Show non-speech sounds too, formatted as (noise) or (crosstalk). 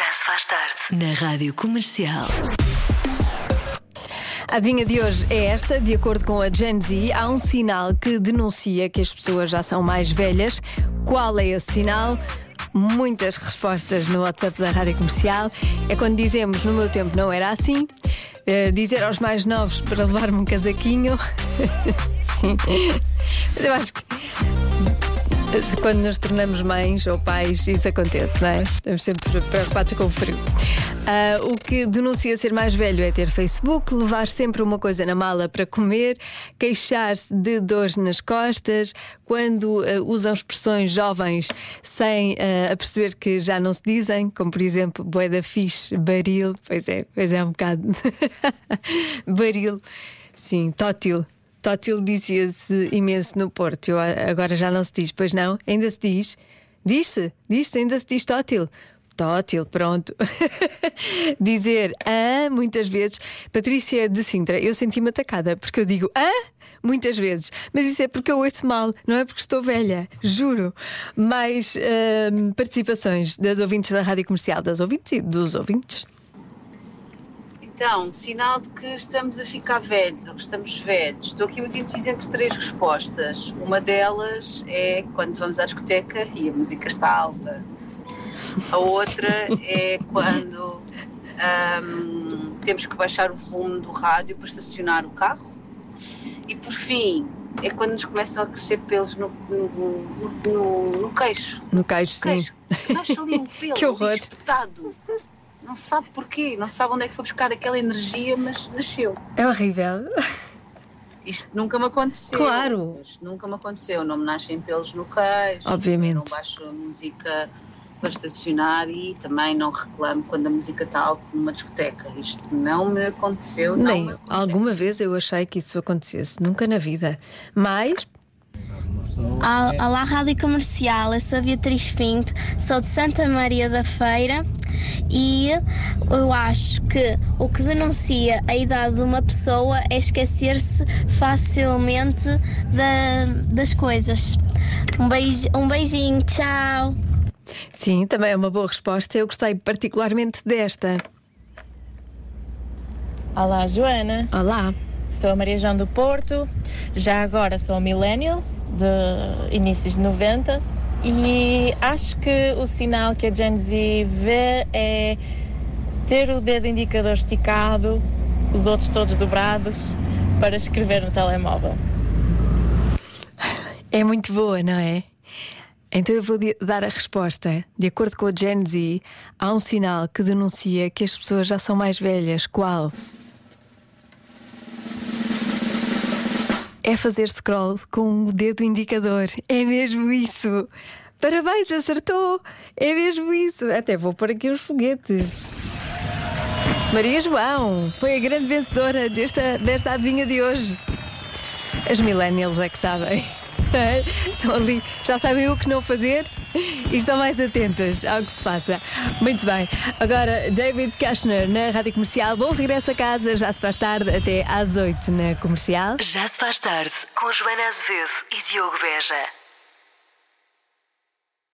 Já se faz tarde. Na Rádio Comercial. A adivinha de hoje é esta, de acordo com a Gen Z, há um sinal que denuncia que as pessoas já são mais velhas. Qual é esse sinal? Muitas respostas no WhatsApp da Rádio Comercial. É quando dizemos no meu tempo não era assim. Uh, dizer aos mais novos para levar-me um casaquinho. (laughs) Sim. Mas eu acho que quando nos tornamos mães ou pais, isso acontece, não é? Estamos sempre preocupados com o frio. Uh, o que denuncia ser mais velho é ter Facebook, levar sempre uma coisa na mala para comer, queixar-se de dores nas costas, quando uh, usam expressões jovens sem uh, a perceber que já não se dizem, como por exemplo, boeda fixe, baril, pois é, pois é um bocado. (laughs) baril, sim, tótil. Tótil dizia-se imenso no Porto, Eu, agora já não se diz, pois não? Ainda se diz? Diz-se, diz-se, ainda se diz tótil. Tótil, pronto. (laughs) Dizer ah, muitas vezes. Patrícia de Sintra, eu senti-me atacada porque eu digo ah, muitas vezes. Mas isso é porque eu ouço mal, não é porque estou velha, juro. Mais uh, participações das ouvintes da rádio comercial, das ouvintes e dos ouvintes. Então, sinal de que estamos a ficar velhos ou que estamos velhos. Estou aqui muito indecisa entre três respostas. Uma delas é quando vamos à discoteca e a música está alta. A outra é quando um, temos que baixar o volume do rádio para estacionar o carro. E por fim, é quando nos começam a crescer pelos no, no, no, no queixo. No queixo, sim. Queixo. Nasce ali um (laughs) pelo que horror. espetado não sabe porquê, não sabe onde é que foi buscar aquela energia, mas nasceu. É horrível. Isto nunca me aconteceu. Claro. Isto nunca me aconteceu. Não me nascem pelos queixo. Obviamente. Não baixo a música para estacionar e também não reclamo quando a música está alta numa discoteca. Isto não me aconteceu. Nem me alguma vez eu achei que isso acontecesse. Nunca na vida. Mas Olá, Rádio Comercial, eu sou a Beatriz Pinto, sou de Santa Maria da Feira e eu acho que o que denuncia a idade de uma pessoa é esquecer-se facilmente da, das coisas. Um, beijo, um beijinho, tchau. Sim, também é uma boa resposta. Eu gostei particularmente desta. Olá, Joana. Olá. Sou a Maria João do Porto, já agora sou millennial, de inícios de 90, e acho que o sinal que a Gen Z vê é ter o dedo indicador esticado, os outros todos dobrados, para escrever no telemóvel. É muito boa, não é? Então eu vou dar a resposta. De acordo com a Gen Z, há um sinal que denuncia que as pessoas já são mais velhas. Qual? É fazer scroll com o dedo indicador. É mesmo isso. Parabéns, acertou. É mesmo isso. Até vou pôr aqui os foguetes. Maria João foi a grande vencedora desta, desta adivinha de hoje. As millennials é que sabem. (laughs) Estão ali, já sabem o que não fazer e estão mais atentas ao que se passa. Muito bem. Agora, David Kushner na Rádio Comercial. Bom regresso a casa, já se faz tarde, até às 8 na Comercial. Já se faz tarde com Joana Azevedo e Diogo Beja.